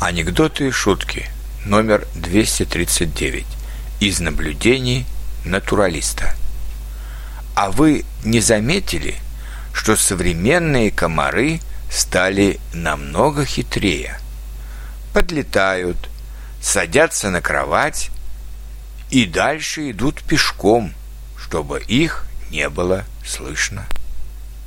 Анекдоты и шутки. Номер 239. Из наблюдений натуралиста. А вы не заметили, что современные комары стали намного хитрее? Подлетают, садятся на кровать и дальше идут пешком, чтобы их не было слышно.